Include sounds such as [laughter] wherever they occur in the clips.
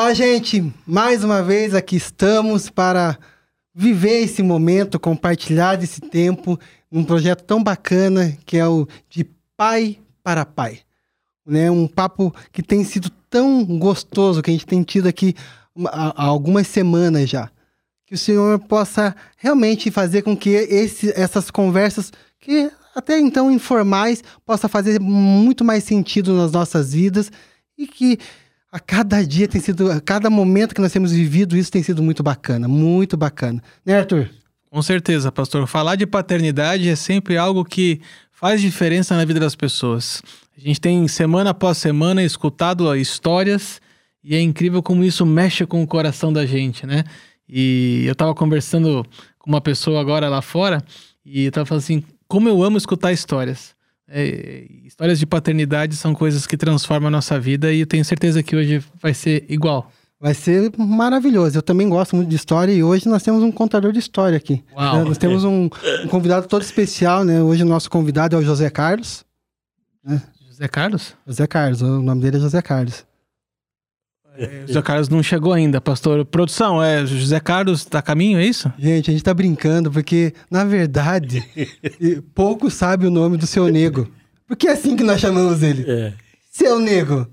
Olá, gente! Mais uma vez aqui estamos para viver esse momento, compartilhar esse tempo num projeto tão bacana que é o de Pai para Pai. Né? Um papo que tem sido tão gostoso que a gente tem tido aqui há algumas semanas já. Que o Senhor possa realmente fazer com que esse, essas conversas, que até então informais, possa fazer muito mais sentido nas nossas vidas e que a cada dia tem sido, a cada momento que nós temos vivido, isso tem sido muito bacana, muito bacana. Né, Arthur? Com certeza, pastor. Falar de paternidade é sempre algo que faz diferença na vida das pessoas. A gente tem semana após semana escutado histórias e é incrível como isso mexe com o coração da gente, né? E eu tava conversando com uma pessoa agora lá fora e eu tava falando assim, como eu amo escutar histórias. É, histórias de paternidade são coisas que transformam a nossa vida e eu tenho certeza que hoje vai ser igual. Vai ser maravilhoso. Eu também gosto muito de história e hoje nós temos um contador de história aqui. Uau. Nós temos um, um convidado todo especial, né? Hoje o nosso convidado é o José Carlos. Né? José Carlos? José Carlos, o nome dele é José Carlos. É, José Carlos não chegou ainda, pastor. Produção, é José Carlos tá a caminho, é isso? Gente, a gente tá brincando porque, na verdade, [laughs] pouco sabe o nome do seu nego. Porque é assim que nós chamamos ele. É. Seu nego.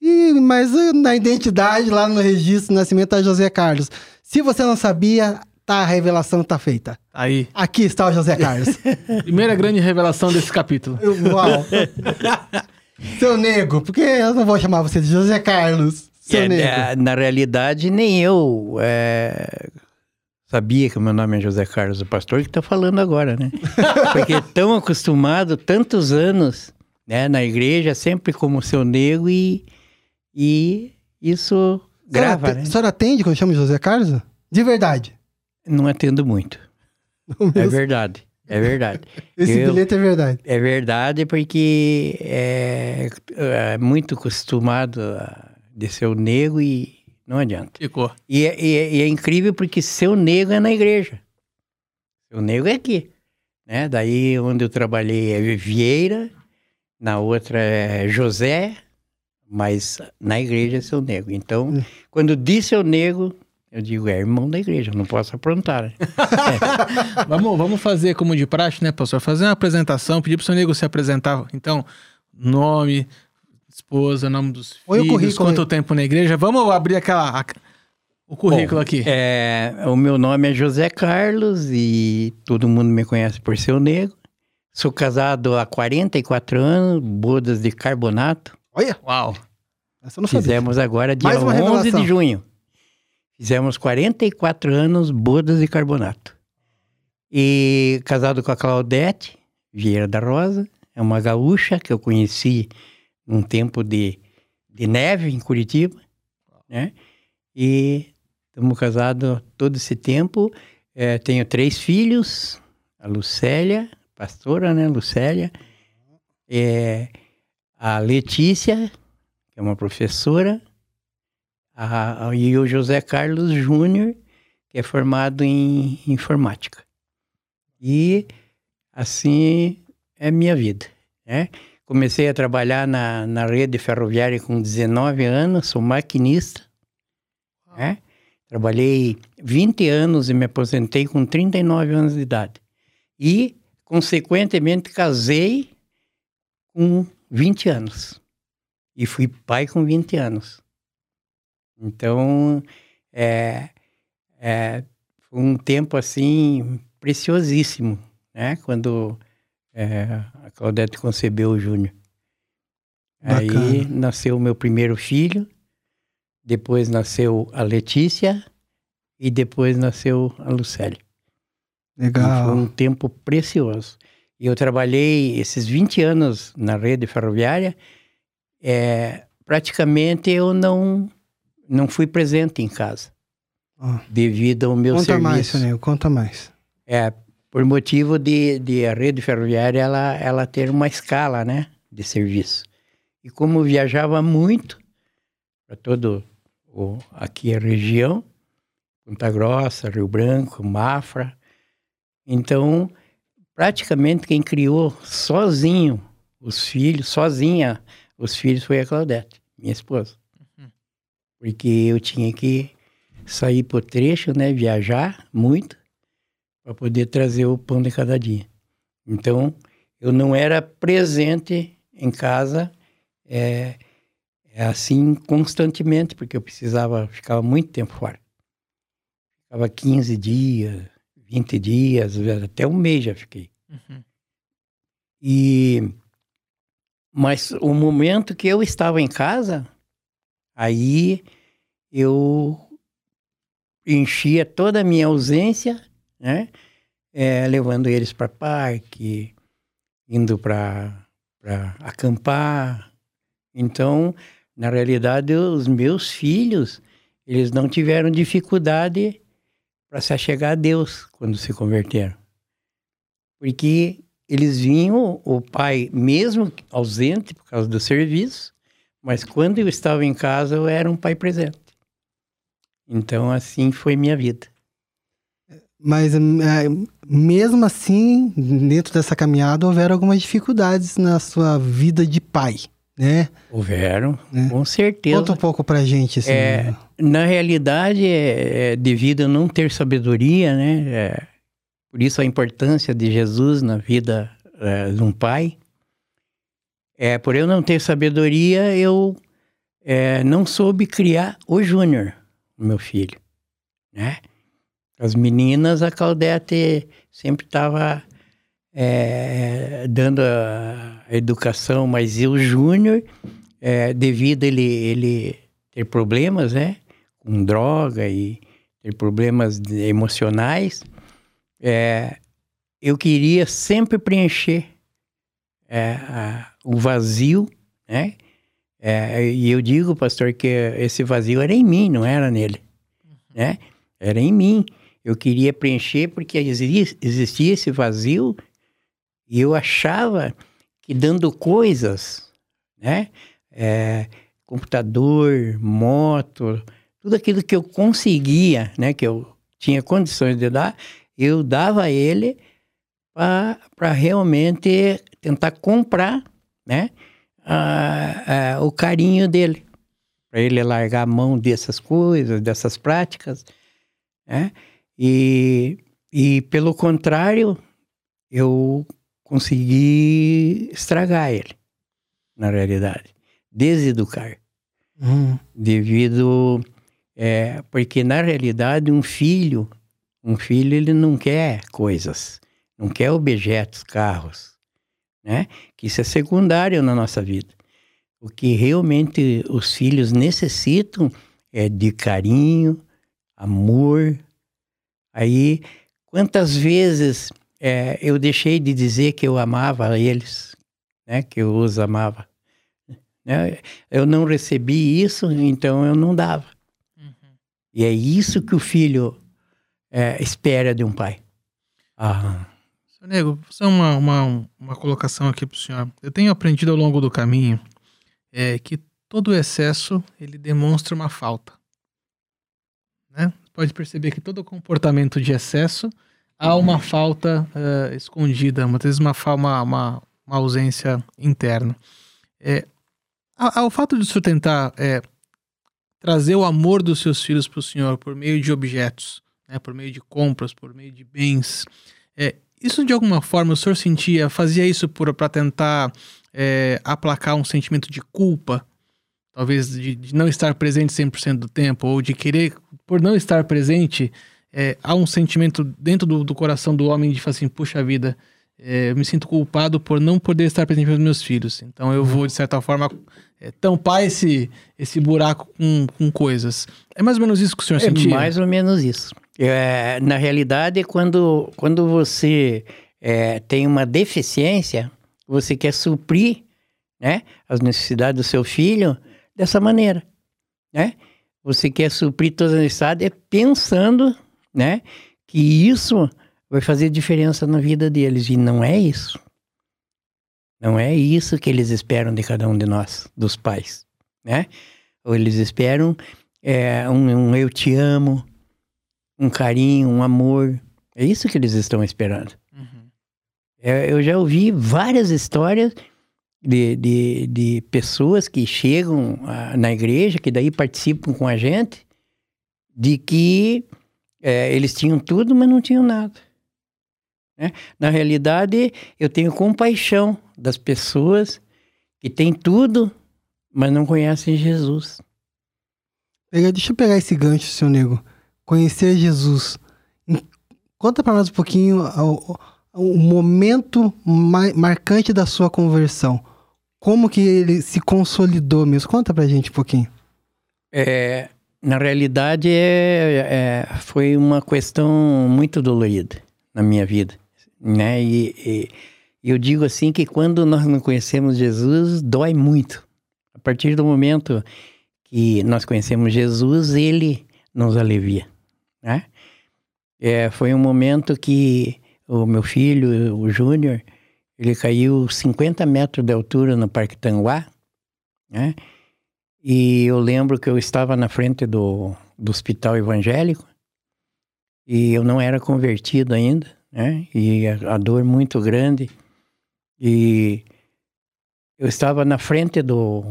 E, mas uh, na identidade, lá no registro de nascimento, tá José Carlos. Se você não sabia, tá, a revelação tá feita. Aí. Aqui está o José Carlos. [laughs] Primeira grande revelação desse capítulo. Uau. [laughs] Seu nego, porque eu não vou chamar você de José Carlos. É, na realidade, nem eu é, sabia que o meu nome é José Carlos, o pastor que está falando agora, né? [laughs] Porque é tão acostumado, tantos anos né, na igreja, sempre como seu nego, e, e isso grava, né? A senhora atende quando chama José Carlos? De verdade? Não atendo muito. [laughs] Não é verdade. É verdade. [laughs] Esse eu, bilhete é verdade. É verdade porque é, é muito acostumado a de seu nego e não adianta. Ficou. E, é, e, é, e, é incrível porque seu nego é na igreja. Seu nego é aqui. Né? Daí onde eu trabalhei é Vieira, na outra é José, mas na igreja é seu nego. Então, hum. quando diz seu nego, eu digo, é irmão da igreja, não posso aprontar. Né? é. [laughs] vamos, vamos fazer como de praxe, né, pastor? Fazer uma apresentação, pedir para o seu nego se apresentar. Então, nome, esposa, nome dos Oi, filhos, quanto aí. tempo na igreja. Vamos abrir aquela, o currículo Bom, aqui. É, o meu nome é José Carlos e todo mundo me conhece por seu negro. Sou casado há 44 anos, bodas de carbonato. Olha! Uau! Essa não Fizemos agora dia 11 revelação. de junho. Fizemos 44 anos, bodas de carbonato. E casado com a Claudete Vieira da Rosa, é uma gaúcha que eu conheci num tempo de, de neve em Curitiba, né? E estamos casados todo esse tempo. É, tenho três filhos, a Lucélia, pastora, né, Lucélia, é, a Letícia, que é uma professora, a, a, e o José Carlos Júnior, que é formado em informática. E assim é minha vida, né? Comecei a trabalhar na, na rede ferroviária com 19 anos, sou maquinista. Né? Trabalhei 20 anos e me aposentei com 39 anos de idade. E, consequentemente, casei com 20 anos. E fui pai com 20 anos. Então, é, é, foi um tempo, assim, preciosíssimo, né? Quando é, a Claudete concebeu o Júnior. Aí nasceu o meu primeiro filho, depois nasceu a Letícia e depois nasceu a Lucélia. Legal. E foi um tempo precioso. E eu trabalhei esses 20 anos na rede ferroviária, é, praticamente eu não, não fui presente em casa. Oh. Devido ao meu conta serviço. Conta mais, Sonel, conta mais. É, por motivo de, de a rede ferroviária ela, ela ter uma escala, né, de serviço. E como viajava muito para todo o, aqui a região, Ponta Grossa, Rio Branco, Mafra, então praticamente quem criou sozinho os filhos, sozinha os filhos foi a Claudete, minha esposa. Uhum. porque eu tinha que sair por trecho, né, viajar muito para poder trazer o pão de cada dia. Então, eu não era presente em casa é, é assim constantemente, porque eu precisava, ficava muito tempo fora. Ficava 15 dias, 20 dias, até um mês já fiquei. Uhum. E mas o momento que eu estava em casa, aí eu enchia toda a minha ausência, né? É, levando eles para parque, indo para acampar. Então, na realidade, os meus filhos, eles não tiveram dificuldade para se achegar a Deus quando se converteram. Porque eles vinham, o pai, mesmo ausente por causa do serviço, mas quando eu estava em casa, eu era um pai presente. Então, assim foi minha vida. Mas, é, mesmo assim, dentro dessa caminhada, houveram algumas dificuldades na sua vida de pai, né? Houveram, né? com certeza. Conta um pouco pra gente, assim. É, na realidade, é, é, devido a não ter sabedoria, né? É, por isso a importância de Jesus na vida é, de um pai. É, por eu não ter sabedoria, eu é, não soube criar o Júnior, meu filho, né? As meninas, a Claudete sempre estava é, dando a, educação, mas eu, Júnior, é, devido ele, ele ter problemas, né? Com droga e ter problemas emocionais, é, eu queria sempre preencher é, a, o vazio, né? É, e eu digo, pastor, que esse vazio era em mim, não era nele, né? Era em mim. Eu queria preencher porque existia, esse vazio e eu achava que dando coisas, né? É, computador, moto, tudo aquilo que eu conseguia, né? Que eu tinha condições de dar, eu dava a ele para realmente tentar comprar, né? A, a, o carinho dele, para ele largar a mão dessas coisas, dessas práticas, né? E, e pelo contrário, eu consegui estragar ele, na realidade, deseducar, uhum. devido é, porque na realidade um filho um filho, ele não quer coisas, não quer objetos, carros, né? Que isso é secundário na nossa vida. O que realmente os filhos necessitam é de carinho, amor. Aí, quantas vezes é, eu deixei de dizer que eu amava eles, né? Que eu os amava. Né? Eu não recebi isso, então eu não dava. Uhum. E é isso que o filho é, espera de um pai. Ah. Seu Nego, fazer uma, uma, uma colocação aqui para o senhor. Eu tenho aprendido ao longo do caminho é, que todo excesso ele demonstra uma falta. Né? Pode perceber que todo comportamento de excesso há uma falta uh, escondida, muitas vezes uma, uma, uma, uma ausência interna. É, ao, fato de o senhor tentar é, trazer o amor dos seus filhos para o senhor por meio de objetos, né, por meio de compras, por meio de bens. É, isso de alguma forma o senhor sentia, fazia isso para tentar é, aplacar um sentimento de culpa? Talvez de, de não estar presente 100% do tempo, ou de querer, por não estar presente, é, há um sentimento dentro do, do, coração do homem de falar assim: puxa vida, é, eu me sinto culpado por não poder estar presente os meus filhos. Então eu vou, de certa forma, é, tampar esse, esse buraco com, com coisas. É mais ou menos isso que o senhor é sentia? É mais ou menos isso. É, na realidade, quando, quando você é, tem uma deficiência, você quer suprir né, as necessidades do seu filho dessa maneira. Né? Você quer suprir todas as necessidades pensando né, que isso vai fazer diferença na vida deles. E não é isso. Não é isso que eles esperam de cada um de nós, dos pais. Né? Ou eles esperam é, um, um eu te amo, um carinho, um amor. É isso que eles estão esperando. Uhum. É, eu já ouvi várias histórias de, de, de pessoas que chegam a, na igreja, que daí participam com a gente, de que é, eles tinham tudo, mas não tinham nada. Né? Na realidade, eu tenho compaixão das pessoas que têm tudo, mas não conhecem Jesus. Deixa eu pegar esse gancho, seu nego. Conhecer Jesus. Conta para nós um pouquinho o, o momento marcante da sua conversão. Como que ele se consolidou mesmo? Conta pra gente um pouquinho. É, na realidade, é, é, foi uma questão muito dolorida na minha vida, né? E, e, eu digo assim que quando nós não conhecemos Jesus, dói muito. A partir do momento que nós conhecemos Jesus, ele nos alivia, né? É, foi um momento que o meu filho, o Júnior, ele caiu 50 metros de altura no Parque Tanguá, né? E eu lembro que eu estava na frente do, do hospital evangélico e eu não era convertido ainda, né? E a, a dor muito grande. E eu estava na frente do,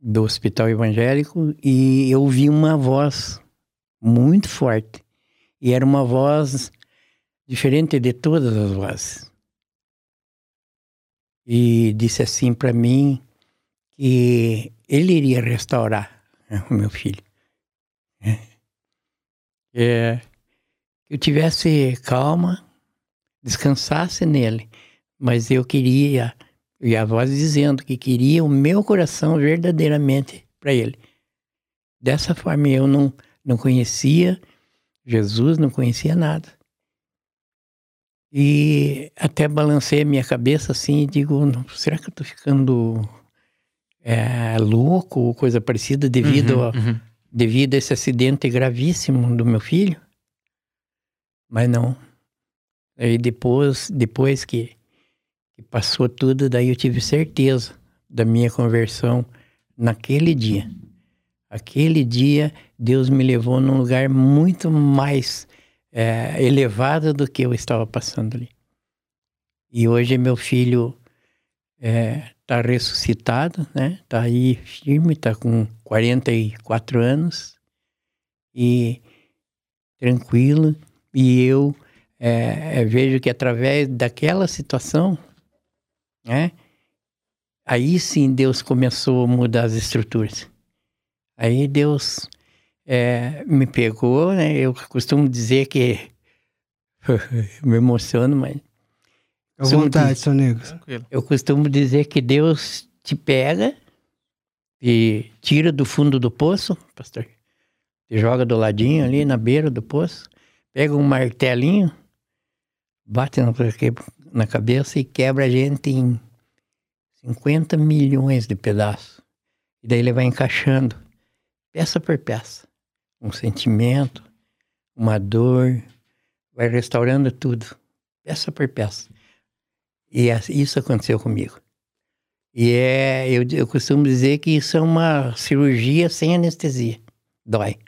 do hospital evangélico e eu ouvi uma voz muito forte. E era uma voz diferente de todas as vozes. E disse assim para mim que ele iria restaurar né, o meu filho. É. que eu tivesse calma, descansasse nele, mas eu queria, e a voz dizendo que queria o meu coração verdadeiramente para ele. Dessa forma eu não, não conhecia Jesus, não conhecia nada. E até balancei a minha cabeça assim e digo, será que eu estou ficando é, louco ou coisa parecida devido, uhum, a, uhum. devido a esse acidente gravíssimo do meu filho. Mas não. Aí depois, depois que, que passou tudo, daí eu tive certeza da minha conversão naquele dia. Aquele dia, Deus me levou num lugar muito mais é, elevado do que eu estava passando ali. E hoje meu filho é, está ressuscitado, né? Está aí firme, está com 44 anos e tranquilo. E eu é, é, vejo que através daquela situação, né? Aí sim Deus começou a mudar as estruturas. Aí Deus é, me pegou, né? Eu costumo dizer que [laughs] me emociono, mas à vontade, seu nego. Eu costumo dizer que Deus te pega e tira do fundo do poço, pastor. Te joga do ladinho ali na beira do poço, pega um martelinho, bate na cabeça e quebra a gente em 50 milhões de pedaços. E daí ele vai encaixando, peça por peça, um sentimento, uma dor, vai restaurando tudo, peça por peça. E isso aconteceu comigo. E é, eu, eu costumo dizer que isso é uma cirurgia sem anestesia. Dói.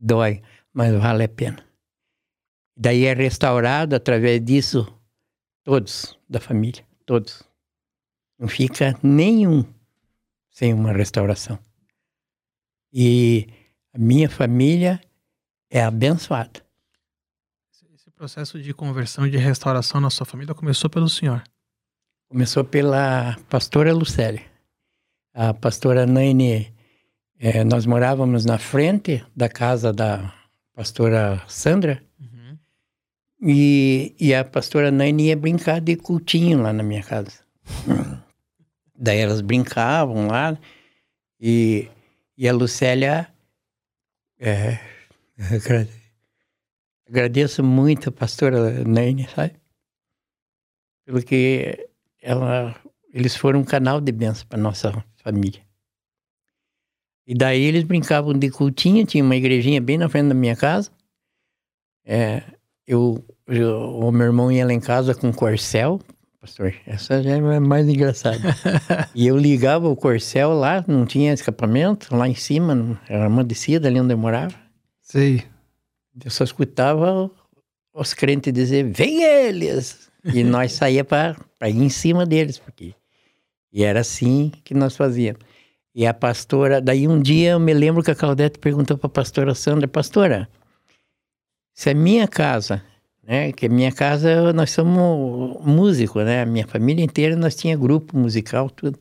Dói, mas vale a pena. Daí é restaurado através disso todos da família, todos. Não fica nenhum sem uma restauração. E minha família é abençoada processo de conversão e de restauração na sua família começou pelo senhor? Começou pela pastora Lucélia. A pastora Naine, é, nós morávamos na frente da casa da pastora Sandra. Uhum. E, e a pastora Naine ia brincar de cultinho lá na minha casa. Daí elas brincavam lá. E, e a Lucélia. É, [laughs] Agradeço muito a pastora Nene, sabe? Pelo que ela, eles foram um canal de bênção para nossa família. E daí eles brincavam de cultinha, tinha uma igrejinha bem na frente da minha casa. É, eu, eu, o meu irmão ia lá em casa com corcel, pastor, essa já é mais engraçada. [laughs] e eu ligava o corcel lá, não tinha escapamento, lá em cima, era uma descida ali onde eu morava. Sei. Eu só escutava os crentes dizer, vem eles! E nós saía para ir em cima deles, porque E era assim que nós fazíamos. E a pastora, daí um dia eu me lembro que a Claudete perguntou para a pastora Sandra, pastora, se a minha casa, né, que a minha casa nós somos músicos, né, a minha família inteira nós tinha grupo musical, tudo.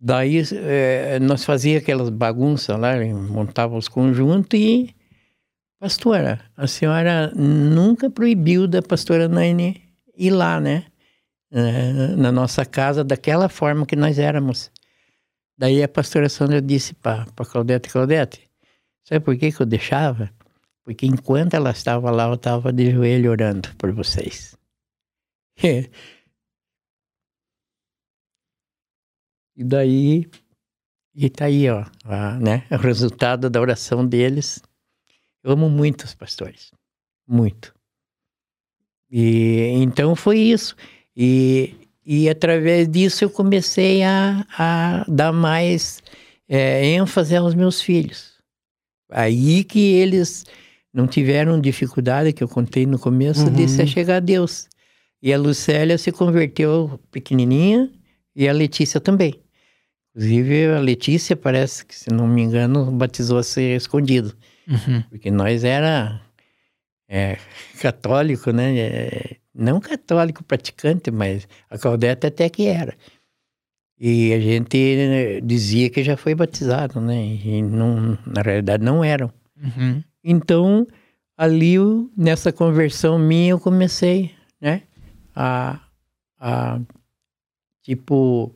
Daí é, nós fazia aquelas bagunças lá, montava os conjuntos e pastora, a senhora nunca proibiu da pastora Nani ir lá, né? Na nossa casa, daquela forma que nós éramos. Daí a pastora Sandra disse para Claudete, Claudete, sabe por que, que eu deixava? Porque enquanto ela estava lá, eu estava de joelho orando por vocês. [laughs] e daí, e tá aí, ó, a, né, o resultado da oração deles. Eu amo muito os pastores, muito. E então foi isso. E, e através disso eu comecei a, a dar mais é, ênfase aos meus filhos. Aí que eles não tiveram dificuldade, que eu contei no começo, uhum. de se chegar a Deus. E a Lucélia se converteu pequenininha e a Letícia também. Inclusive, a Letícia parece que, se não me engano, batizou a ser escondido. Uhum. Porque nós era é, católico, né? É, não católico praticante, mas a Claudete até que era. E a gente né, dizia que já foi batizado, né? E não, na realidade não eram. Uhum. Então, ali, nessa conversão minha, eu comecei, né? A, a tipo,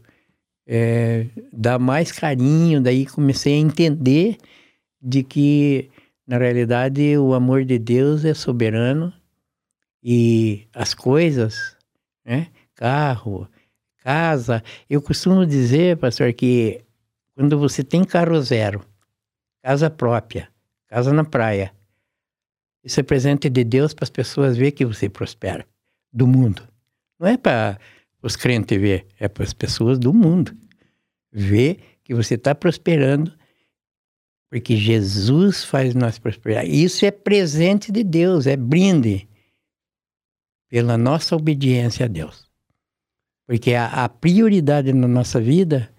é, dar mais carinho. Daí comecei a entender de que, na realidade, o amor de Deus é soberano e as coisas, né? Carro, casa. Eu costumo dizer, pastor, que quando você tem carro zero, casa própria, casa na praia, isso é presente de Deus para as pessoas ver que você prospera do mundo. Não é para os crentes ver, é para as pessoas do mundo ver que você está prosperando porque Jesus faz nós prosperar. Isso é presente de Deus, é brinde pela nossa obediência a Deus. Porque a, a prioridade na nossa vida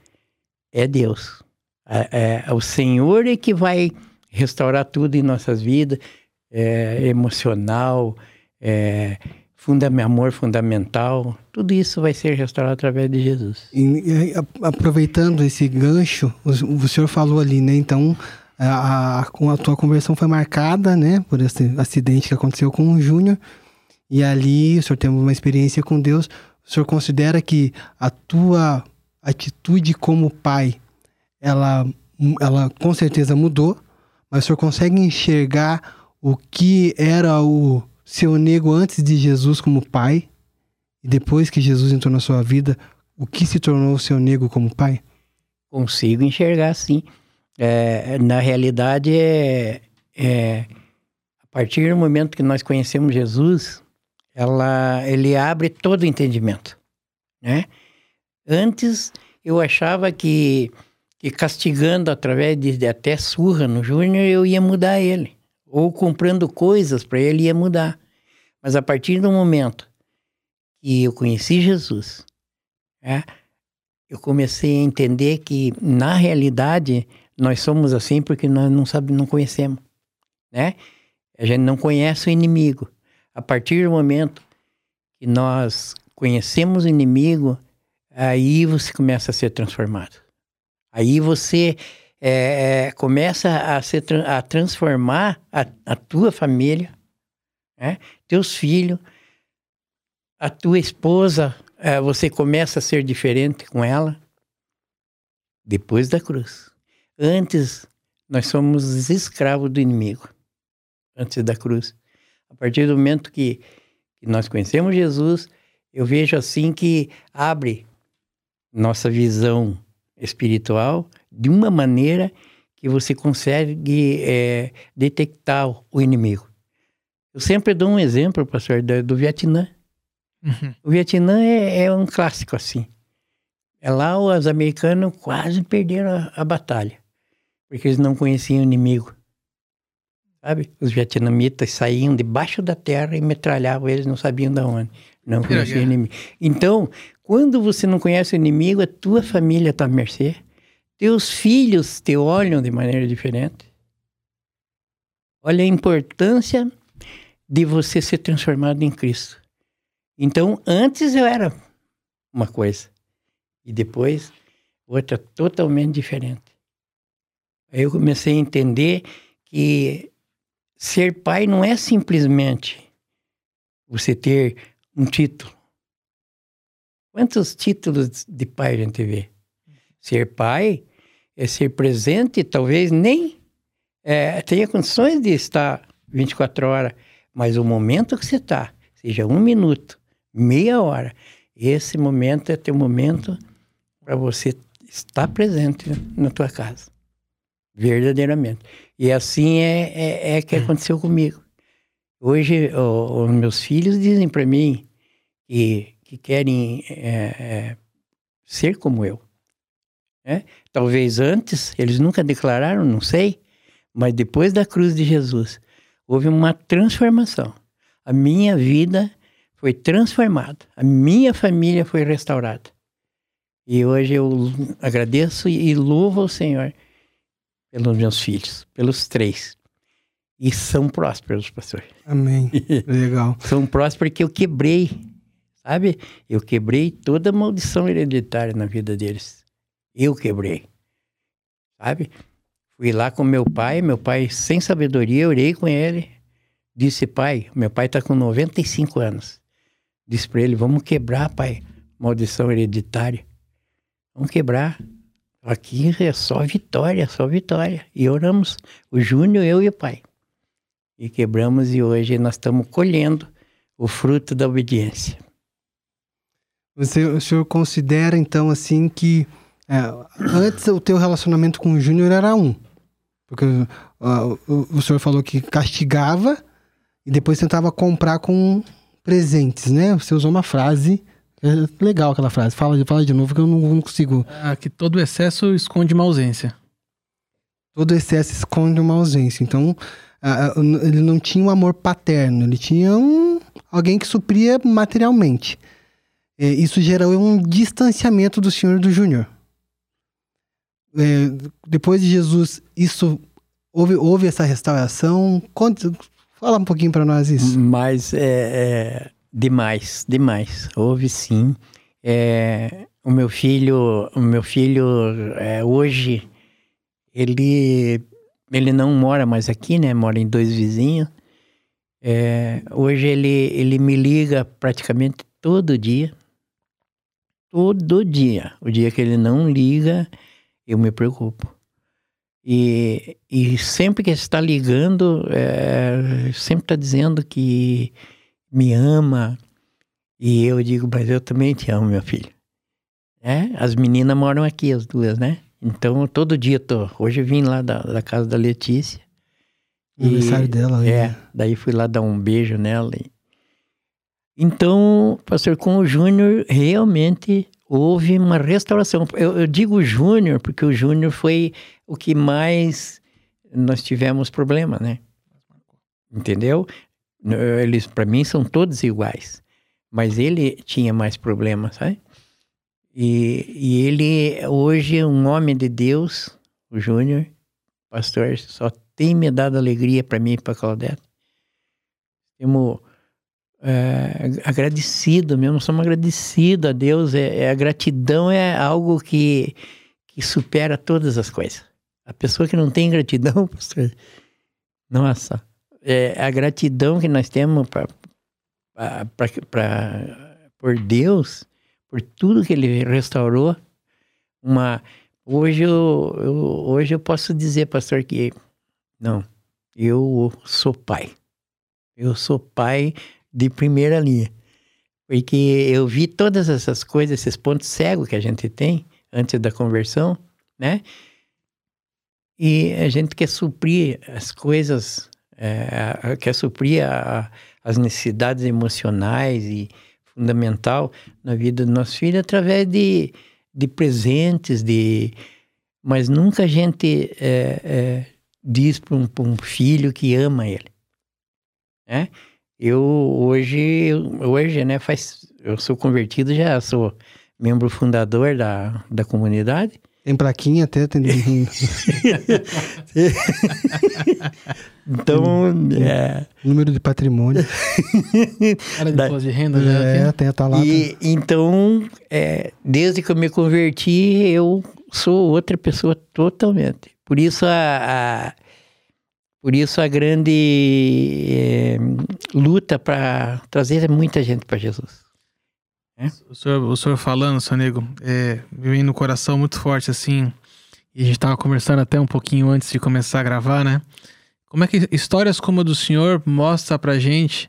é Deus. É, é, o Senhor é que vai restaurar tudo em nossas vidas, é, emocional, é, amor fundamental, tudo isso vai ser restaurado através de Jesus. E, aproveitando esse gancho, o, o senhor falou ali, né? Então, a, a, a tua conversão foi marcada, né? Por esse acidente que aconteceu com o Júnior. E ali o senhor teve uma experiência com Deus. O senhor considera que a tua atitude como pai, ela, ela com certeza mudou, mas o senhor consegue enxergar o que era o seu nego antes de Jesus como pai e depois que Jesus entrou na sua vida, o que se tornou o seu nego como pai? Consigo enxergar sim. É, na realidade, é, é, a partir do momento que nós conhecemos Jesus, ela, ele abre todo o entendimento, né? Antes eu achava que, que castigando através de, de até surra no Júnior eu ia mudar ele, ou comprando coisas para ele ia mudar. Mas a partir do momento que eu conheci Jesus, né, eu comecei a entender que na realidade nós somos assim porque nós não sabemos, não conhecemos, né? A gente não conhece o inimigo a partir do momento que nós conhecemos o inimigo, aí você começa a ser transformado. Aí você é, é começa a, ser, a transformar a, a tua família, né? teus filhos, a tua esposa, é, você começa a ser diferente com ela depois da cruz. Antes, nós somos escravos do inimigo, antes da cruz. A partir do momento que, que nós conhecemos Jesus, eu vejo assim que abre nossa visão espiritual de uma maneira que você consegue é, detectar o inimigo. Eu sempre dou um exemplo, pastor, do, do Vietnã. Uhum. O Vietnã é, é, um clássico assim. É lá os americanos quase perderam a, a batalha, porque eles não conheciam o inimigo. Sabe? Os vietnamitas saíam debaixo da terra e metralhavam eles, não sabiam de onde. Não conheciam inimigo. Então, Quando você não conhece o inimigo, a tua família está à mercê. Teus filhos te olham de maneira diferente. Olha a importância de você ser transformado em Cristo. Então, antes eu era uma coisa e depois outra totalmente diferente. Aí eu comecei a entender que ser pai não é simplesmente você ter um título. Quantos títulos de pai a gente vê? Ser pai é ser presente, talvez nem é, tenha condições de estar 24 horas, mas o momento que você está, seja um minuto, meia hora, esse momento é teu momento para você estar presente na tua casa. Verdadeiramente. E assim é, é, é que hum. aconteceu comigo. Hoje, os meus filhos dizem para mim que, que querem é, é, ser como eu. Né? Talvez antes, eles nunca declararam, não sei, mas depois da cruz de Jesus, houve uma transformação. A minha vida foi transformada, a minha família foi restaurada. E hoje eu agradeço e louvo ao Senhor pelos meus filhos, pelos três. E são prósperos, pastor. Amém. [laughs] Legal. são prósperos porque eu quebrei, sabe? Eu quebrei toda a maldição hereditária na vida deles. Eu quebrei, sabe? Fui lá com meu pai, meu pai sem sabedoria, orei com ele. Disse, pai, meu pai está com 95 anos. Disse para ele, vamos quebrar, pai, maldição hereditária. Vamos quebrar. Aqui é só vitória, só vitória. E oramos, o Júnior, eu e o pai. E quebramos e hoje nós estamos colhendo o fruto da obediência. Você, o senhor considera então assim que é, antes o teu relacionamento com o Júnior era um? Porque uh, o, o senhor falou que castigava e depois tentava comprar com presentes, né? Você usou uma frase. É legal aquela frase. Fala, fala de novo que eu não, não consigo. Ah, que todo excesso esconde uma ausência. Todo excesso esconde uma ausência. Então, ele não tinha um amor paterno, ele tinha um, alguém que supria materialmente. É, isso gerou um distanciamento do senhor e do júnior é, depois de Jesus, isso houve, houve essa restauração? Conte, fala um pouquinho para nós isso. Mas é, é, demais, demais. Houve sim. É, o meu filho, o meu filho é, hoje ele ele não mora mais aqui, né? Mora em dois vizinhos. É, hoje ele ele me liga praticamente todo dia. Todo dia. O dia que ele não liga, eu me preocupo. E, e sempre que está ligando, é, sempre está dizendo que me ama. E eu digo, mas eu também te amo, meu filho. É, as meninas moram aqui, as duas, né? Então, todo dia eu tô. Hoje eu vim lá da, da casa da Letícia. Aniversário dela, É, né? daí fui lá dar um beijo nela. E... Então, pastor, com o Júnior, realmente houve uma restauração. Eu, eu digo Júnior porque o Júnior foi o que mais nós tivemos problema, né? Entendeu? Eles, para mim, são todos iguais. Mas ele tinha mais problemas, sabe? E, e ele, hoje, é um homem de Deus, o Júnior, pastor, só tem me dado alegria para mim e para Claudete. Temos é, agradecido mesmo, somos agradecidos a Deus. É, é, a gratidão é algo que, que supera todas as coisas. A pessoa que não tem gratidão, [laughs] pastor, nossa, é a gratidão que nós temos pra, por Deus, por tudo que Ele restaurou. Uma, hoje, eu, eu, hoje eu posso dizer, pastor, que não, eu sou pai. Eu sou pai de primeira linha. Porque eu vi todas essas coisas, esses pontos cegos que a gente tem antes da conversão, né? E a gente quer suprir as coisas, é, quer suprir a, as necessidades emocionais e fundamental na vida do nosso filho através de, de presentes, de mas nunca a gente é, é, diz para um, um, filho que ama ele. Né? Eu hoje, hoje, né, faz, eu sou convertido já sou membro fundador da, da comunidade. Tem plaquinha até, tem. [laughs] então, é... Número de patrimônio. Era de imposto de renda já. É, tem a talata. E, então, é, desde que eu me converti, eu sou outra pessoa totalmente. Por isso a, a por isso a grande é, luta para trazer muita gente para Jesus. É? O, senhor, o senhor falando, seu nego, é, me vem no coração muito forte assim. E a gente estava conversando até um pouquinho antes de começar a gravar, né? Como é que histórias como a do senhor mostra pra gente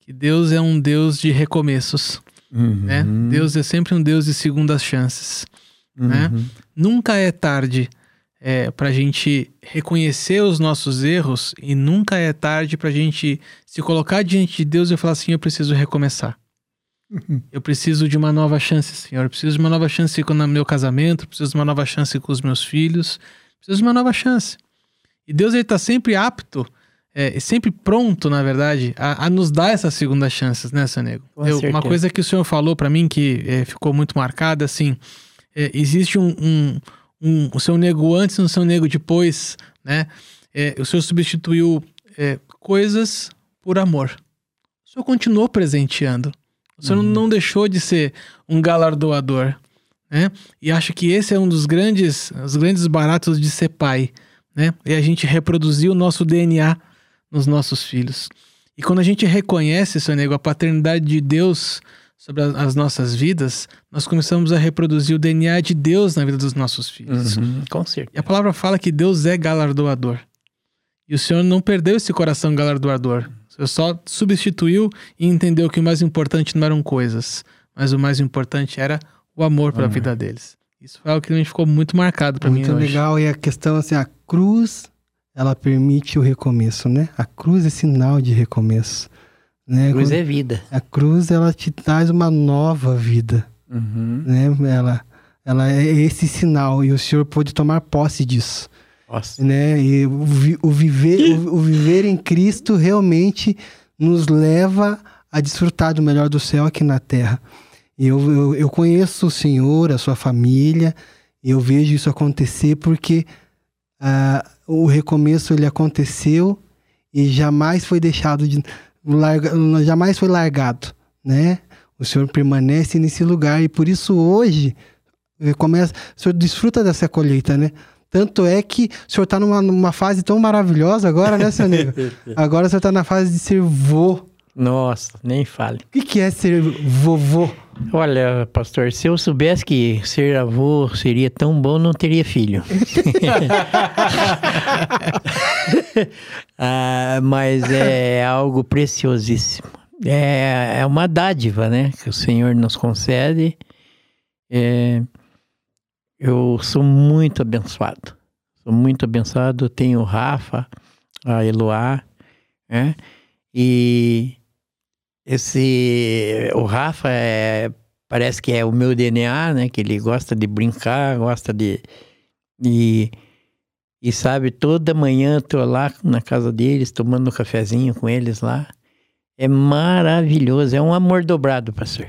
que Deus é um Deus de recomeços, uhum. né? Deus é sempre um Deus de segundas chances, né? uhum. né? Nunca é tarde é, para a gente reconhecer os nossos erros e nunca é tarde para a gente se colocar diante de Deus e falar assim: eu preciso recomeçar. Uhum. Eu preciso de uma nova chance, Senhor. Eu preciso de uma nova chance com o meu casamento, preciso de uma nova chance com os meus filhos, preciso de uma nova chance. E Deus está sempre apto, é, sempre pronto, na verdade, a, a, nos dar essas segundas chances, né, Sanego? Eu, uma coisa que o Senhor falou para mim que é, ficou muito marcada, assim, é, existe um, um um, o seu nego antes e o seu nego depois, né? É, o senhor substituiu é, coisas por amor. O senhor continuou presenteando. O senhor uhum. não deixou de ser um galardoador, né? E acho que esse é um dos grandes, os grandes baratos de ser pai, né? E a gente reproduzir o nosso DNA nos nossos filhos. E quando a gente reconhece, seu nego, a paternidade de Deus sobre as nossas vidas, nós começamos a reproduzir o DNA de Deus na vida dos nossos filhos. Uhum, com certeza. E a palavra fala que Deus é galardoador. E o Senhor não perdeu esse coração galardoador. O Senhor só substituiu e entendeu que o mais importante não eram coisas, mas o mais importante era o amor para a vida deles. Isso foi algo que a gente ficou muito marcado para mim Muito legal. E a questão, assim, a cruz, ela permite o recomeço, né? A cruz é sinal de recomeço. Né? A cruz é vida. A cruz, ela te traz uma nova vida. Uhum. Né? Ela, ela é esse sinal e o Senhor pôde tomar posse disso. Nossa. Né? E o, o viver, o, o, viver em Cristo realmente nos leva a desfrutar do melhor do céu aqui na terra. Eu, eu, eu conheço o Senhor, a sua família, eu vejo isso acontecer porque uh, o recomeço ele aconteceu e jamais foi deixado de larga, jamais foi largado, né? O Senhor permanece nesse lugar e por isso hoje eh, começa, o Senhor desfruta dessa colheita, né? Tanto é que o senhor está numa, numa fase tão maravilhosa agora, né, seu nego? [laughs] Agora o senhor está na fase de ser vô. Nossa, nem fale. O que, que é ser vovô? Olha, pastor, se eu soubesse que ser avô seria tão bom, não teria filho. [laughs] [laughs] [laughs] ah, mas é algo preciosíssimo. É, é uma dádiva, né? Que o Senhor nos concede. É, eu sou muito abençoado. Sou muito abençoado. Tenho o Rafa, a Eloá, né? E esse o Rafa é, parece que é o meu DNA, né? Que ele gosta de brincar, gosta de, de e sabe toda manhã eu tô lá na casa deles tomando um cafezinho com eles lá. É maravilhoso, é um amor dobrado, pastor.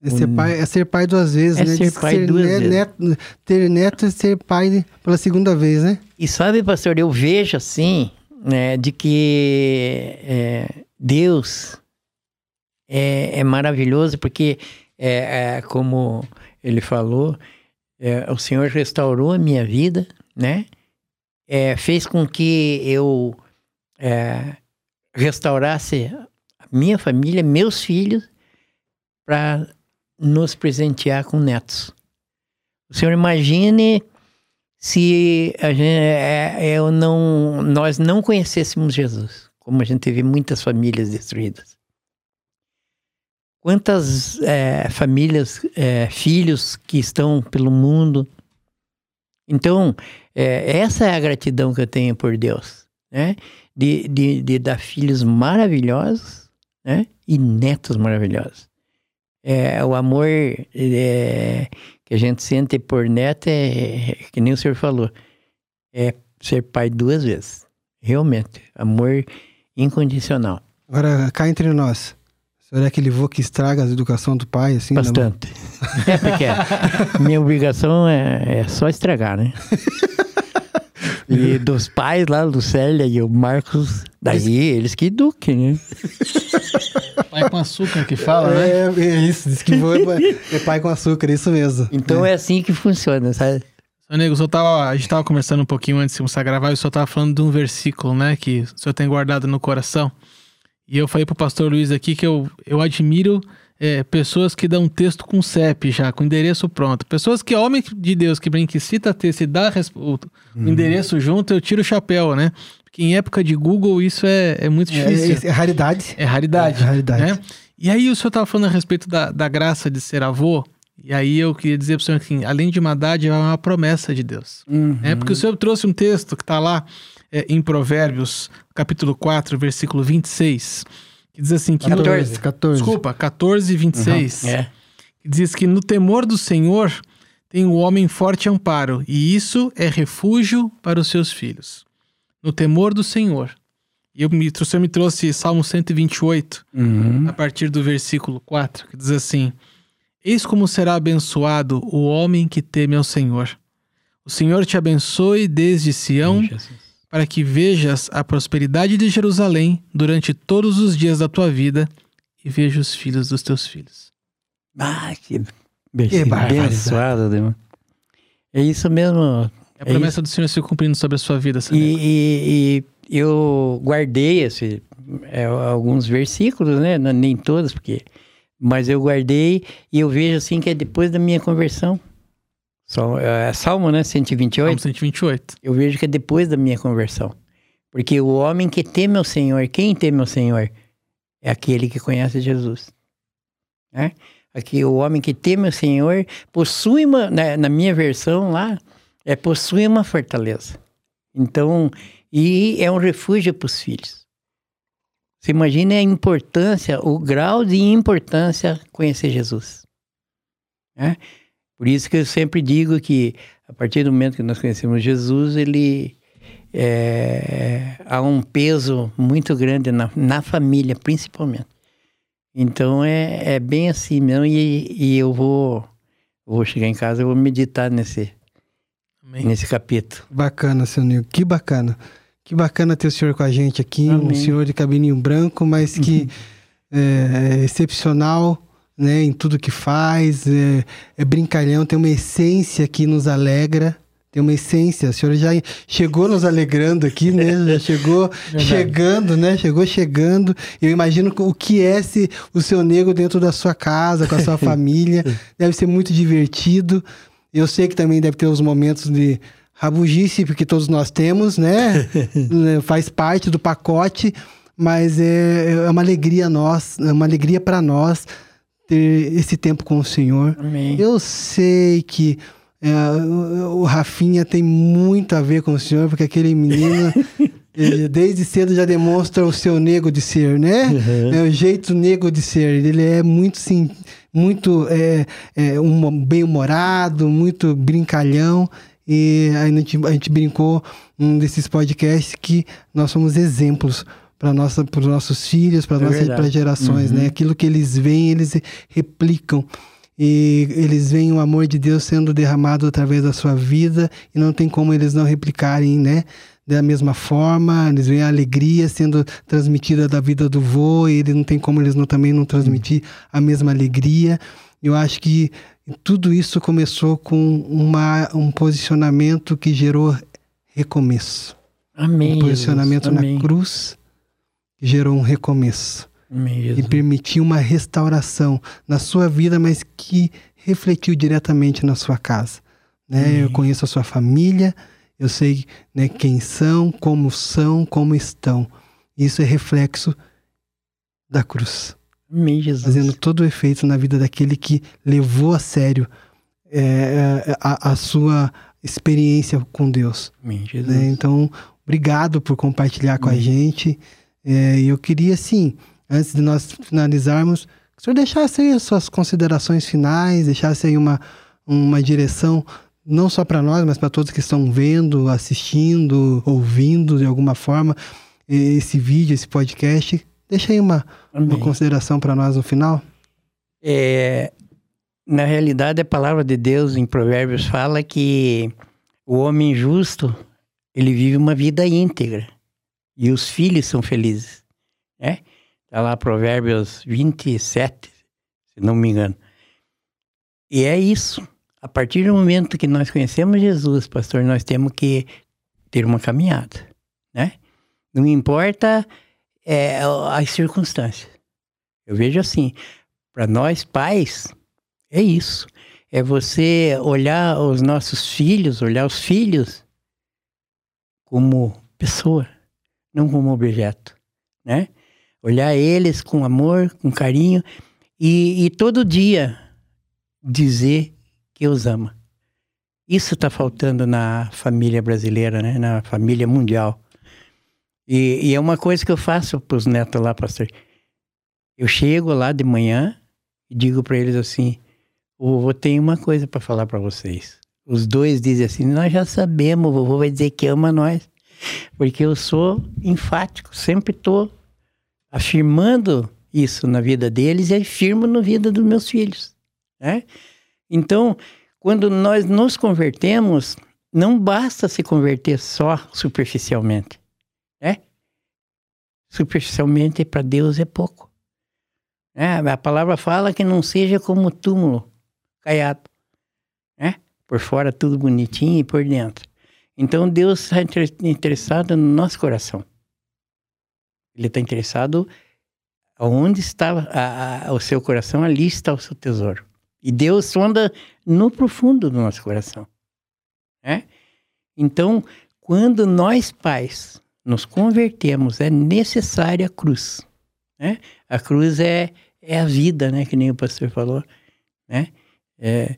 É ser, pai, é ser pai duas vezes, é né? Ser pai ser duas vezes. Neto, ter neto é ser pai pela segunda vez, né? E sabe, pastor, eu vejo assim, né, de que é, Deus é, é maravilhoso porque, é, é, como ele falou, é, o Senhor restaurou a minha vida, né? É, fez com que eu é, restaurasse a minha família, meus filhos, para nos presentear com netos. O senhor imagine se gente, eu não, nós não conhecêssemos Jesus, como a gente teve muitas famílias destruídas. Quantas é, famílias, é, filhos que estão pelo mundo. Então, é, essa é a gratidão que eu tenho por Deus, né? De, de, de dar filhos maravilhosos, né? E netos maravilhosos. É, o amor é, que a gente sente por neto é, que nem o senhor falou, é ser pai duas vezes. Realmente, amor incondicional. Agora, cá entre nós, senhor é aquele vô que estraga a educação do pai, assim? Bastante. é porque [laughs] minha obrigação é, é só estragar, né? [laughs] E dos pais lá, Lucélia e o Marcos, daí eles que eduquem, né? Pai com açúcar que fala, né? É, é isso, diz que vou é pai com açúcar, é isso mesmo. Então é, é assim que funciona, sabe? Seu Nego, o tava, a gente tava conversando um pouquinho antes de começar a gravar e o senhor tava falando de um versículo, né, que o senhor tem guardado no coração. E eu falei pro pastor Luiz aqui que eu, eu admiro é, pessoas que dão texto com CEP já, com endereço pronto. Pessoas que, homem de Deus, que que cita texto e dá o, uhum. endereço junto, eu tiro o chapéu, né? Porque em época de Google isso é, é muito é, difícil. É, é, raridade. É raridade. É raridade. Né? E aí o senhor estava falando a respeito da, da graça de ser avô. E aí eu queria dizer para o senhor que, além de uma dádiva, é uma promessa de Deus. Uhum. É porque o senhor trouxe um texto que está lá é, em Provérbios, capítulo 4, versículo 26 que diz assim que 14, no, 14. Desculpa, 14 e 26. Uhum, é. Que diz que no temor do Senhor tem o homem forte amparo, e isso é refúgio para os seus filhos. No temor do Senhor. E eu me, o Senhor me trouxe Salmo 128, uhum. a partir do versículo 4, que diz assim: Eis como será abençoado o homem que teme ao Senhor. O Senhor te abençoe desde Sião para que vejas a prosperidade de Jerusalém durante todos os dias da tua vida e veja os filhos dos teus filhos. Ah, que, que abençoado, Deus. É isso mesmo. É a promessa é do Senhor se cumprindo sobre a sua vida. E, e, e, eu guardei esse, é, alguns versículos, né? Nem todos, porque. Mas eu guardei e eu vejo assim que é depois da minha conversão. É Salmo, né? 128. Salmo 128. Eu vejo que é depois da minha conversão. Porque o homem que teme ao Senhor, quem teme ao Senhor? É aquele que conhece Jesus. Né? Aqui, o homem que teme ao Senhor possui uma, na, né, na minha versão lá, é possui uma fortaleza. Então, e é um refúgio para os filhos. Você imagina a importância, o grau de importância conhecer Jesus. Né? Por isso que eu sempre digo que a partir do momento que nós conhecemos Jesus, ele é, há um peso muito grande na, na família, principalmente. Então é, é bem assim mesmo e, e eu vou vou chegar em casa, eu vou meditar nesse Amém. nesse capítulo. Bacana, seu Nil, que bacana. Que bacana ter o senhor com a gente aqui, Amém. um senhor de cabelinho branco, mas que é, é excepcional né, em tudo que faz, é, é brincalhão, tem uma essência que nos alegra, tem uma essência. A senhora já chegou nos alegrando aqui, né? Já [laughs] chegou chegando, né? Chegou chegando. Eu imagino o que é se o seu nego dentro da sua casa, com a sua [laughs] família. Deve ser muito divertido. Eu sei que também deve ter os momentos de rabugice, porque todos nós temos, né? [laughs] né faz parte do pacote, mas é, é uma alegria nós, é uma alegria para nós ter esse tempo com o Senhor. Amém. Eu sei que é, o Rafinha tem muito a ver com o Senhor, porque aquele menino. [laughs] Ele, desde cedo já demonstra o seu nego de ser, né? Uhum. É o jeito nego de ser. Ele é muito sim, muito é, é, um, bem-humorado, muito brincalhão. E a gente, a gente brincou um desses podcasts que nós somos exemplos para nossa para os nossos filhos para é nossas para gerações né? uhum. né aquilo que eles veem eles replicam e eles veem o amor de Deus sendo derramado através da sua vida e não tem como eles não replicarem né da mesma forma eles veem a alegria sendo transmitida da vida do vô e ele não tem como eles não também não transmitir a mesma alegria eu acho que tudo isso começou com uma, um posicionamento que gerou recomeço Amém, um posicionamento Jesus. na Amém. cruz gerou um recomeço. Mesmo. E permitiu uma restauração na sua vida, mas que refletiu diretamente na sua casa. Né? Eu conheço a sua família, eu sei né, quem são, como são, como estão. Isso é reflexo da cruz. Amém, Jesus. Fazendo todo o efeito na vida daquele que levou a sério é, é a, a, sua experiência com Deus. Amém, né? Jesus. Né? Então, obrigado por compartilhar Amém. com a gente. É, eu queria, assim, antes de nós finalizarmos, que o senhor deixasse aí as suas considerações finais, deixasse aí uma, uma direção, não só para nós, mas para todos que estão vendo, assistindo, ouvindo de alguma forma esse vídeo, esse podcast. Deixa aí uma, uma consideração para nós no final. É, na realidade, a palavra de Deus em Provérbios fala que o homem justo ele vive uma vida íntegra e os filhos são felizes. Né? Está lá Provérbios 27, se não me engano. E é isso. A partir do momento que nós conhecemos Jesus, pastor, nós temos que ter uma caminhada, né? Não importa é, as circunstâncias. Eu vejo assim, para nós pais, é isso. É você olhar os nossos filhos, olhar os filhos como pessoa, não como objeto, né? Olhar eles com amor, com carinho e, e todo dia dizer que os ama. Isso está faltando na família brasileira, né? Na família mundial. E, e é uma coisa que eu faço para os netos lá, pastor. Eu chego lá de manhã e digo para eles assim: o vovô tem uma coisa para falar para vocês. Os dois dizem assim: Nós já sabemos, o vovô vai dizer que ama nós. Porque eu sou enfático, sempre estou afirmando isso na vida deles e afirmo na vida dos meus filhos. Né? Então, quando nós nos convertemos, não basta se converter só superficialmente. Né? Superficialmente para Deus é pouco. Né? A palavra fala que não seja como túmulo caiado. Né? Por fora tudo bonitinho e por dentro. Então Deus está interessado no nosso coração. Ele está interessado onde está a, a, o seu coração, ali está o seu tesouro. E Deus sonda no profundo do nosso coração. Né? Então, quando nós pais nos convertemos, é necessária a cruz. Né? A cruz é, é a vida, né? que nem o pastor falou. Né? É,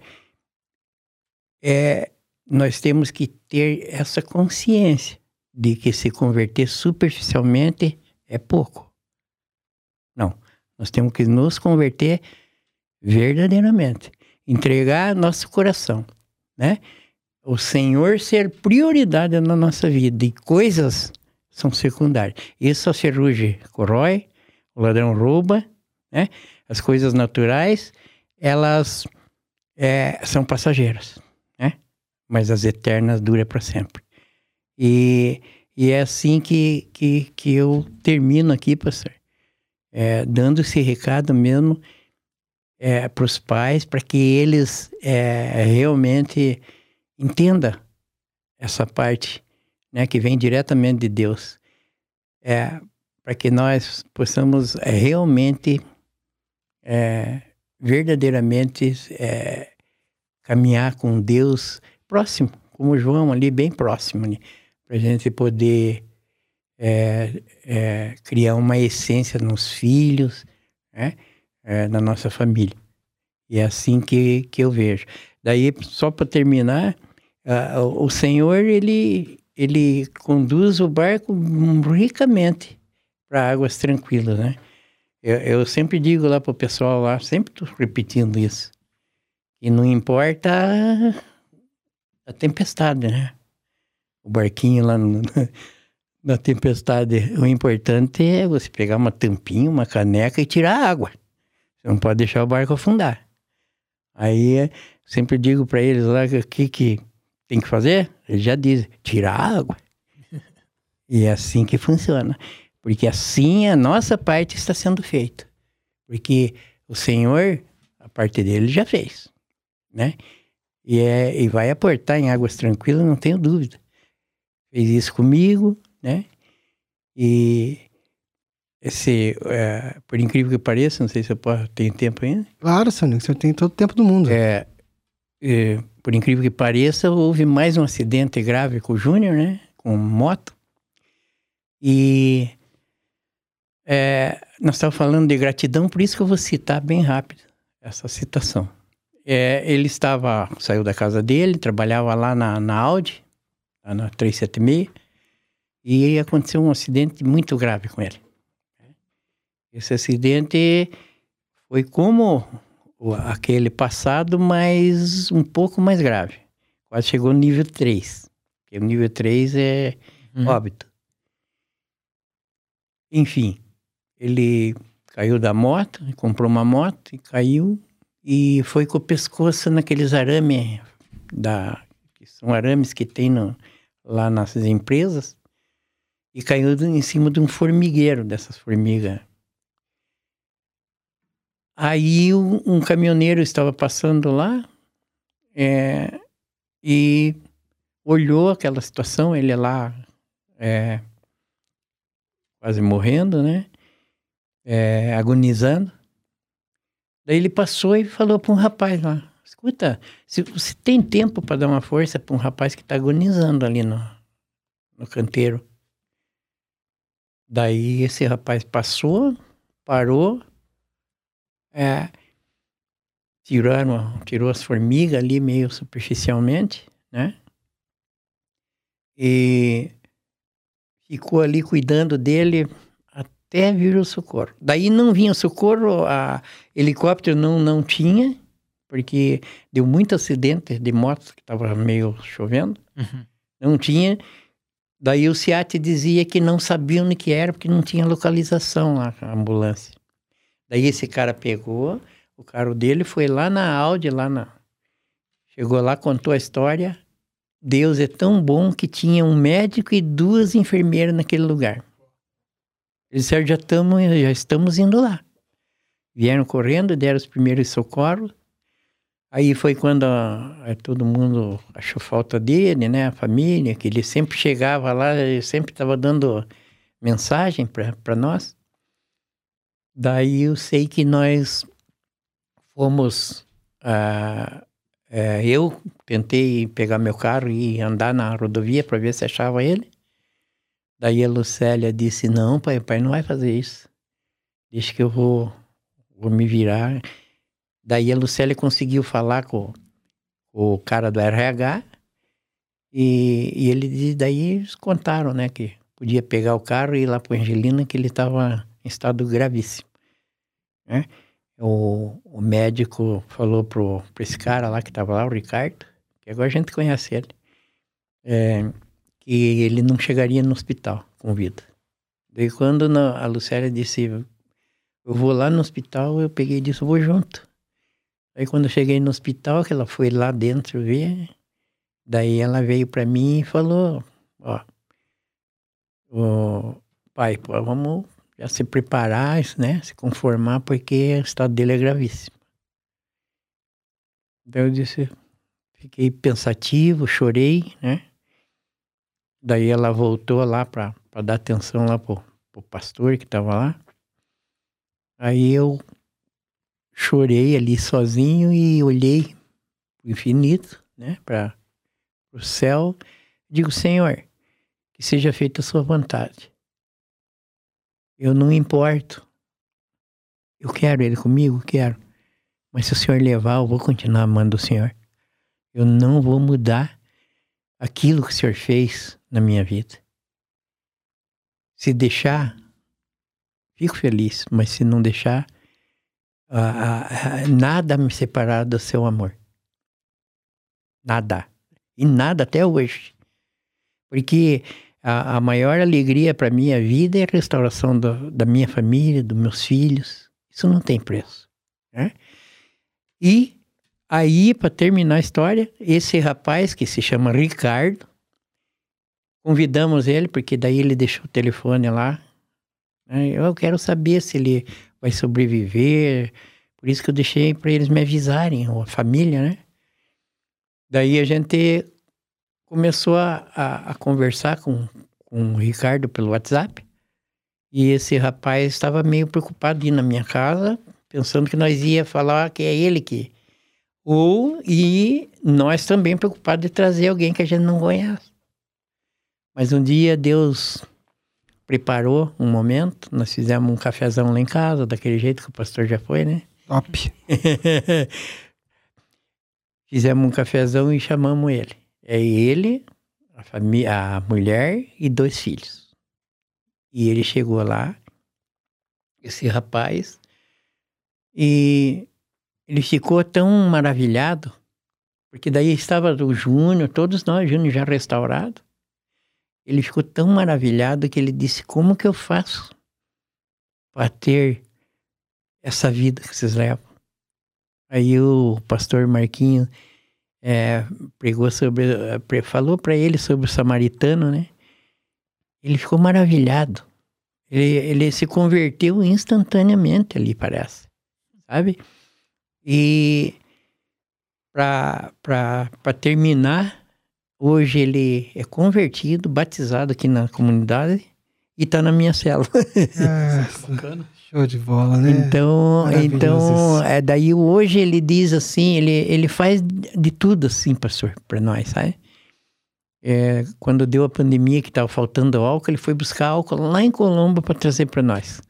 é, nós temos que ter essa consciência de que se converter superficialmente é pouco. Não. Nós temos que nos converter verdadeiramente. Entregar nosso coração, né? O Senhor ser prioridade na nossa vida e coisas são secundárias. Isso a ferrugem corrói, o ladrão rouba, né? As coisas naturais, elas é, são passageiras? Mas as eternas duram para sempre. E, e é assim que, que, que eu termino aqui, pastor. É, dando esse recado mesmo é, para os pais, para que eles é, realmente entendam essa parte né, que vem diretamente de Deus. É, para que nós possamos é, realmente, é, verdadeiramente é, caminhar com Deus próximo, como João ali, bem próximo, né, para a gente poder é, é, criar uma essência nos filhos, né? é, na nossa família. E é assim que, que eu vejo. Daí, só para terminar, uh, o Senhor, ele, ele conduz o barco ricamente para águas tranquilas, né? Eu, eu sempre digo lá para o pessoal lá, sempre estou repetindo isso. E não importa a tempestade, né? O barquinho lá no, [laughs] na tempestade, o importante é você pegar uma tampinha, uma caneca e tirar a água. Você não pode deixar o barco afundar. Aí sempre digo para eles lá o que, que tem que fazer. Eles já dizem: tirar a água. e é assim que funciona. Porque assim a nossa parte está sendo feita. Porque o Senhor, a parte dele, já fez. Né? E, é, e vai aportar em águas tranquilas, não tenho dúvida. Fez isso comigo, né? E esse, é, por incrível que pareça, não sei se eu posso, tem tempo ainda? Claro, Sônia, você tem todo o tempo do mundo. É, é, por incrível que pareça, houve mais um acidente grave com o Júnior, né? Com moto. E é, nós estávamos falando de gratidão, por isso que eu vou citar bem rápido essa citação. É, ele estava, saiu da casa dele, trabalhava lá na, na Audi, na 376, e aconteceu um acidente muito grave com ele. Esse acidente foi como aquele passado, mas um pouco mais grave. Quase chegou no nível 3. Porque o nível 3 é uhum. óbito. Enfim, ele caiu da moto, comprou uma moto e caiu e foi com o pescoço naqueles arames da que são arames que tem no, lá nas empresas e caiu em cima de um formigueiro dessas formigas. Aí um, um caminhoneiro estava passando lá é, e olhou aquela situação, ele lá é, quase morrendo, né? É, agonizando. Daí ele passou e falou para um rapaz lá: Escuta, se você tem tempo para dar uma força para um rapaz que está agonizando ali no, no canteiro. Daí esse rapaz passou, parou, é, tirou as formigas ali meio superficialmente, né? E ficou ali cuidando dele até vir o socorro. Daí não vinha o socorro, a helicóptero não, não tinha, porque deu muito acidente de motos, que estava meio chovendo. Uhum. Não tinha. Daí o SEAT dizia que não sabiam o que era, porque não tinha localização lá, a ambulância. Daí esse cara pegou, o carro dele foi lá na Audi, lá na... Chegou lá, contou a história. Deus é tão bom que tinha um médico e duas enfermeiras naquele lugar. Eles já, tamo, já estamos indo lá. Vieram correndo, deram os primeiros socorros. Aí foi quando a, todo mundo achou falta dele, né? A família, que ele sempre chegava lá, ele sempre estava dando mensagem para nós. Daí eu sei que nós fomos. Ah, é, eu tentei pegar meu carro e andar na rodovia para ver se achava ele. Daí a Lucélia disse: Não, pai, pai não vai fazer isso. Deixa que eu vou, vou me virar. Daí a Lucélia conseguiu falar com, com o cara do RH e, e ele daí eles contaram, né, que podia pegar o carro e ir lá para Angelina que ele estava em estado gravíssimo, né? O, o médico falou pro, pro esse cara lá que estava lá, o Ricardo, que agora a gente conhece ele, é, que ele não chegaria no hospital com vida. Daí quando a Lucélia disse, eu vou lá no hospital, eu peguei e disse, eu vou junto. Aí quando eu cheguei no hospital, que ela foi lá dentro ver, daí ela veio para mim e falou, ó, o pai, vamos já se preparar, né, se conformar, porque o estado dele é gravíssimo. Daí eu disse, fiquei pensativo, chorei, né, daí ela voltou lá para dar atenção lá pro, pro pastor que estava lá, aí eu chorei ali sozinho e olhei o infinito, né, para o céu. Digo, Senhor, que seja feita a sua vontade. Eu não importo. Eu quero ele comigo, quero. Mas se o Senhor levar, eu vou continuar amando o Senhor. Eu não vou mudar aquilo que o Senhor fez na minha vida. Se deixar, fico feliz, mas se não deixar, nada me separar do seu amor. Nada. E nada até hoje. Porque a, a maior alegria para minha vida é a restauração do, da minha família, dos meus filhos. Isso não tem preço. Né? E aí, para terminar a história, esse rapaz que se chama Ricardo, convidamos ele, porque daí ele deixou o telefone lá. Né? Eu quero saber se ele vai sobreviver. Por isso que eu deixei para eles me avisarem, a família, né? Daí a gente começou a, a, a conversar com, com o Ricardo pelo WhatsApp. E esse rapaz estava meio preocupado de ir na minha casa, pensando que nós ia falar que é ele que. Ou, e nós também preocupados de trazer alguém que a gente não conhece. Mas um dia Deus preparou um momento, nós fizemos um cafezão lá em casa, daquele jeito que o pastor já foi, né? Top. [laughs] fizemos um cafezão e chamamos ele. É ele, a, família, a mulher e dois filhos. E ele chegou lá, esse rapaz, e ele ficou tão maravilhado, porque daí estava o Júnior, todos nós, Júnior já restaurado, ele ficou tão maravilhado que ele disse: Como que eu faço para ter essa vida que vocês levam. Aí o pastor Marquinho é, pregou sobre, falou para ele sobre o samaritano, né? Ele ficou maravilhado. Ele, ele se converteu instantaneamente ali, parece, sabe? E para terminar, hoje ele é convertido, batizado aqui na comunidade e está na minha célula. [laughs] É, bacana. Show de bola, né? Então, então é, daí hoje ele diz assim, ele, ele faz de tudo assim, pastor, para nós, sabe? É, quando deu a pandemia que estava faltando álcool, ele foi buscar álcool lá em Colombo para trazer para nós.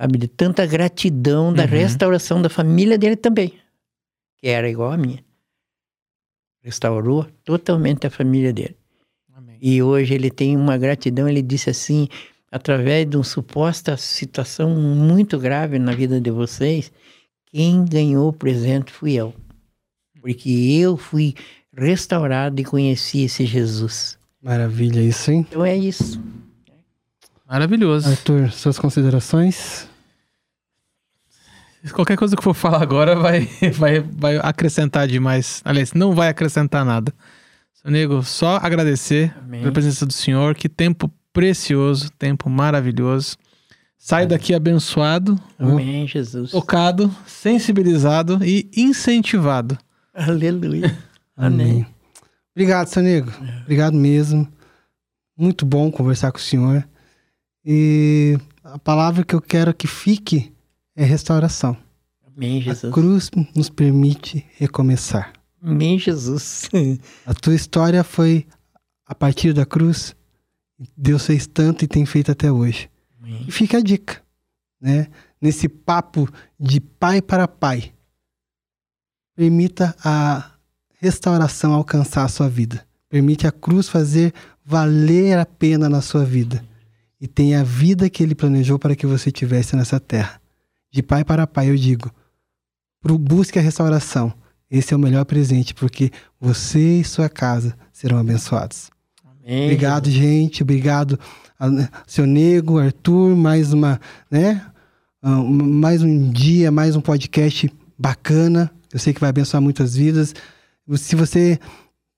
Sabe, de tanta gratidão da uhum. restauração da família dele também, que era igual a minha. Restaurou totalmente a família dele. Amém. E hoje ele tem uma gratidão, ele disse assim, através de uma suposta situação muito grave na vida de vocês, quem ganhou o presente fui eu. Porque eu fui restaurado e conheci esse Jesus. Maravilha isso, hein? Então é isso. Maravilhoso. Arthur, suas considerações? Qualquer coisa que for falar agora vai, [laughs] vai, vai acrescentar demais. Aliás, não vai acrescentar nada. Seu nego, só agradecer Amém. pela presença do Senhor. Que tempo precioso, tempo maravilhoso. Sai daqui abençoado, Amém, Jesus. tocado, sensibilizado e incentivado. Aleluia. [laughs] Amém. Obrigado, seu nego. É. Obrigado mesmo. Muito bom conversar com o senhor. E a palavra que eu quero que fique é restauração. Amém, Jesus. A cruz nos permite recomeçar. Amém, Jesus. a tua história foi a partir da cruz Deus fez tanto e tem feito até hoje. Amém. E fica a dica, né? Nesse papo de pai para pai, permita a restauração alcançar a sua vida. Permite a cruz fazer valer a pena na sua vida. E tenha a vida que ele planejou para que você tivesse nessa terra. De pai para pai, eu digo: busque a restauração. Esse é o melhor presente, porque você e sua casa serão abençoados. Obrigado, gente. Obrigado, seu Nego, Arthur. Mais uma, né? Ah, mais um dia, mais um podcast bacana. Eu sei que vai abençoar muitas vidas. Se você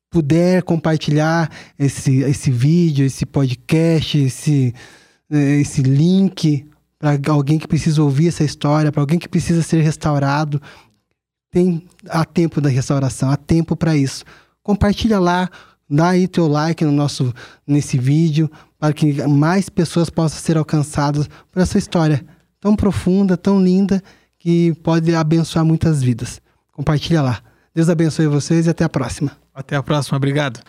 puder compartilhar esse, esse vídeo, esse podcast, esse, né, esse link para alguém que precisa ouvir essa história, para alguém que precisa ser restaurado, tem há tempo da restauração, há tempo para isso. Compartilha lá, Dá aí teu like no nosso, nesse vídeo para que mais pessoas possam ser alcançadas por essa história tão profunda, tão linda, que pode abençoar muitas vidas. Compartilha lá. Deus abençoe vocês e até a próxima. Até a próxima. Obrigado.